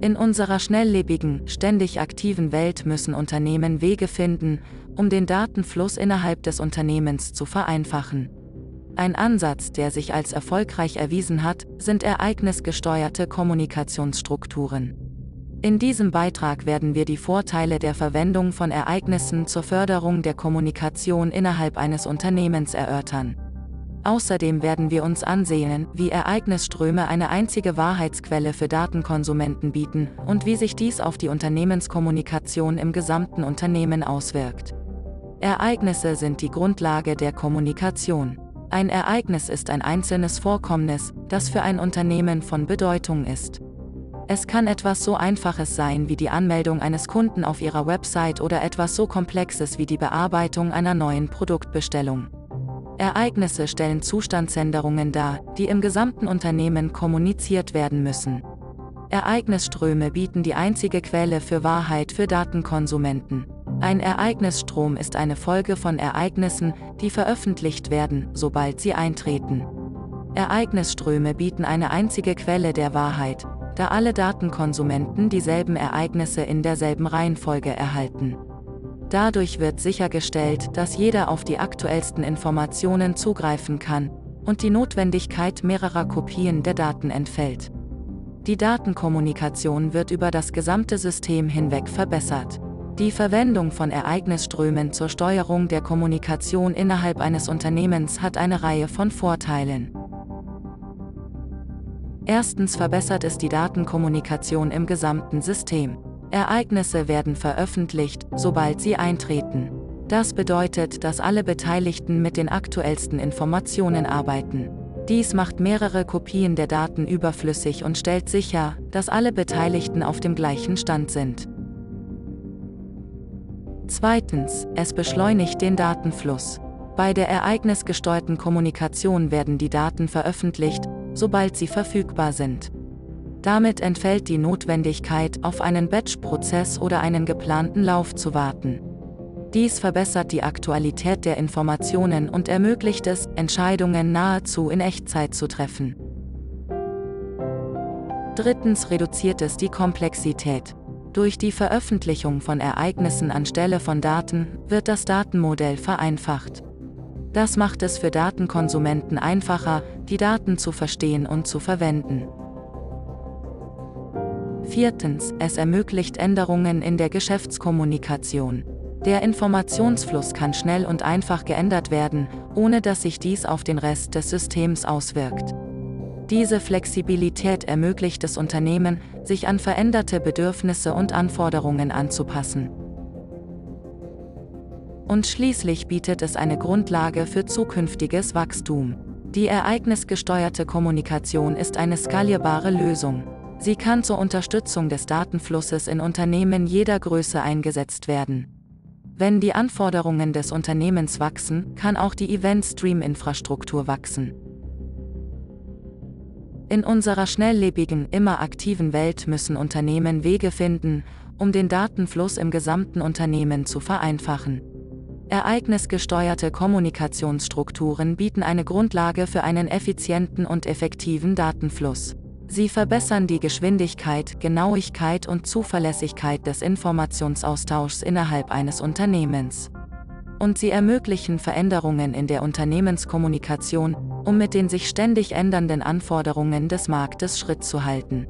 In unserer schnelllebigen, ständig aktiven Welt müssen Unternehmen Wege finden, um den Datenfluss innerhalb des Unternehmens zu vereinfachen. Ein Ansatz, der sich als erfolgreich erwiesen hat, sind ereignisgesteuerte Kommunikationsstrukturen. In diesem Beitrag werden wir die Vorteile der Verwendung von Ereignissen zur Förderung der Kommunikation innerhalb eines Unternehmens erörtern. Außerdem werden wir uns ansehen, wie Ereignisströme eine einzige Wahrheitsquelle für Datenkonsumenten bieten und wie sich dies auf die Unternehmenskommunikation im gesamten Unternehmen auswirkt. Ereignisse sind die Grundlage der Kommunikation. Ein Ereignis ist ein einzelnes Vorkommnis, das für ein Unternehmen von Bedeutung ist. Es kann etwas so Einfaches sein wie die Anmeldung eines Kunden auf ihrer Website oder etwas so Komplexes wie die Bearbeitung einer neuen Produktbestellung. Ereignisse stellen Zustandsänderungen dar, die im gesamten Unternehmen kommuniziert werden müssen. Ereignisströme bieten die einzige Quelle für Wahrheit für Datenkonsumenten. Ein Ereignisstrom ist eine Folge von Ereignissen, die veröffentlicht werden, sobald sie eintreten. Ereignisströme bieten eine einzige Quelle der Wahrheit, da alle Datenkonsumenten dieselben Ereignisse in derselben Reihenfolge erhalten. Dadurch wird sichergestellt, dass jeder auf die aktuellsten Informationen zugreifen kann und die Notwendigkeit mehrerer Kopien der Daten entfällt. Die Datenkommunikation wird über das gesamte System hinweg verbessert. Die Verwendung von Ereignisströmen zur Steuerung der Kommunikation innerhalb eines Unternehmens hat eine Reihe von Vorteilen. Erstens verbessert es die Datenkommunikation im gesamten System. Ereignisse werden veröffentlicht, sobald sie eintreten. Das bedeutet, dass alle Beteiligten mit den aktuellsten Informationen arbeiten. Dies macht mehrere Kopien der Daten überflüssig und stellt sicher, dass alle Beteiligten auf dem gleichen Stand sind. Zweitens, es beschleunigt den Datenfluss. Bei der ereignisgesteuerten Kommunikation werden die Daten veröffentlicht, sobald sie verfügbar sind. Damit entfällt die Notwendigkeit, auf einen Batch-Prozess oder einen geplanten Lauf zu warten. Dies verbessert die Aktualität der Informationen und ermöglicht es, Entscheidungen nahezu in Echtzeit zu treffen. Drittens reduziert es die Komplexität. Durch die Veröffentlichung von Ereignissen anstelle von Daten wird das Datenmodell vereinfacht. Das macht es für Datenkonsumenten einfacher, die Daten zu verstehen und zu verwenden. Viertens, es ermöglicht Änderungen in der Geschäftskommunikation. Der Informationsfluss kann schnell und einfach geändert werden, ohne dass sich dies auf den Rest des Systems auswirkt. Diese Flexibilität ermöglicht es Unternehmen, sich an veränderte Bedürfnisse und Anforderungen anzupassen. Und schließlich bietet es eine Grundlage für zukünftiges Wachstum. Die ereignisgesteuerte Kommunikation ist eine skalierbare Lösung. Sie kann zur Unterstützung des Datenflusses in Unternehmen jeder Größe eingesetzt werden. Wenn die Anforderungen des Unternehmens wachsen, kann auch die Event-Stream-Infrastruktur wachsen. In unserer schnelllebigen, immer aktiven Welt müssen Unternehmen Wege finden, um den Datenfluss im gesamten Unternehmen zu vereinfachen. Ereignisgesteuerte Kommunikationsstrukturen bieten eine Grundlage für einen effizienten und effektiven Datenfluss. Sie verbessern die Geschwindigkeit, Genauigkeit und Zuverlässigkeit des Informationsaustauschs innerhalb eines Unternehmens und sie ermöglichen Veränderungen in der Unternehmenskommunikation, um mit den sich ständig ändernden Anforderungen des Marktes Schritt zu halten.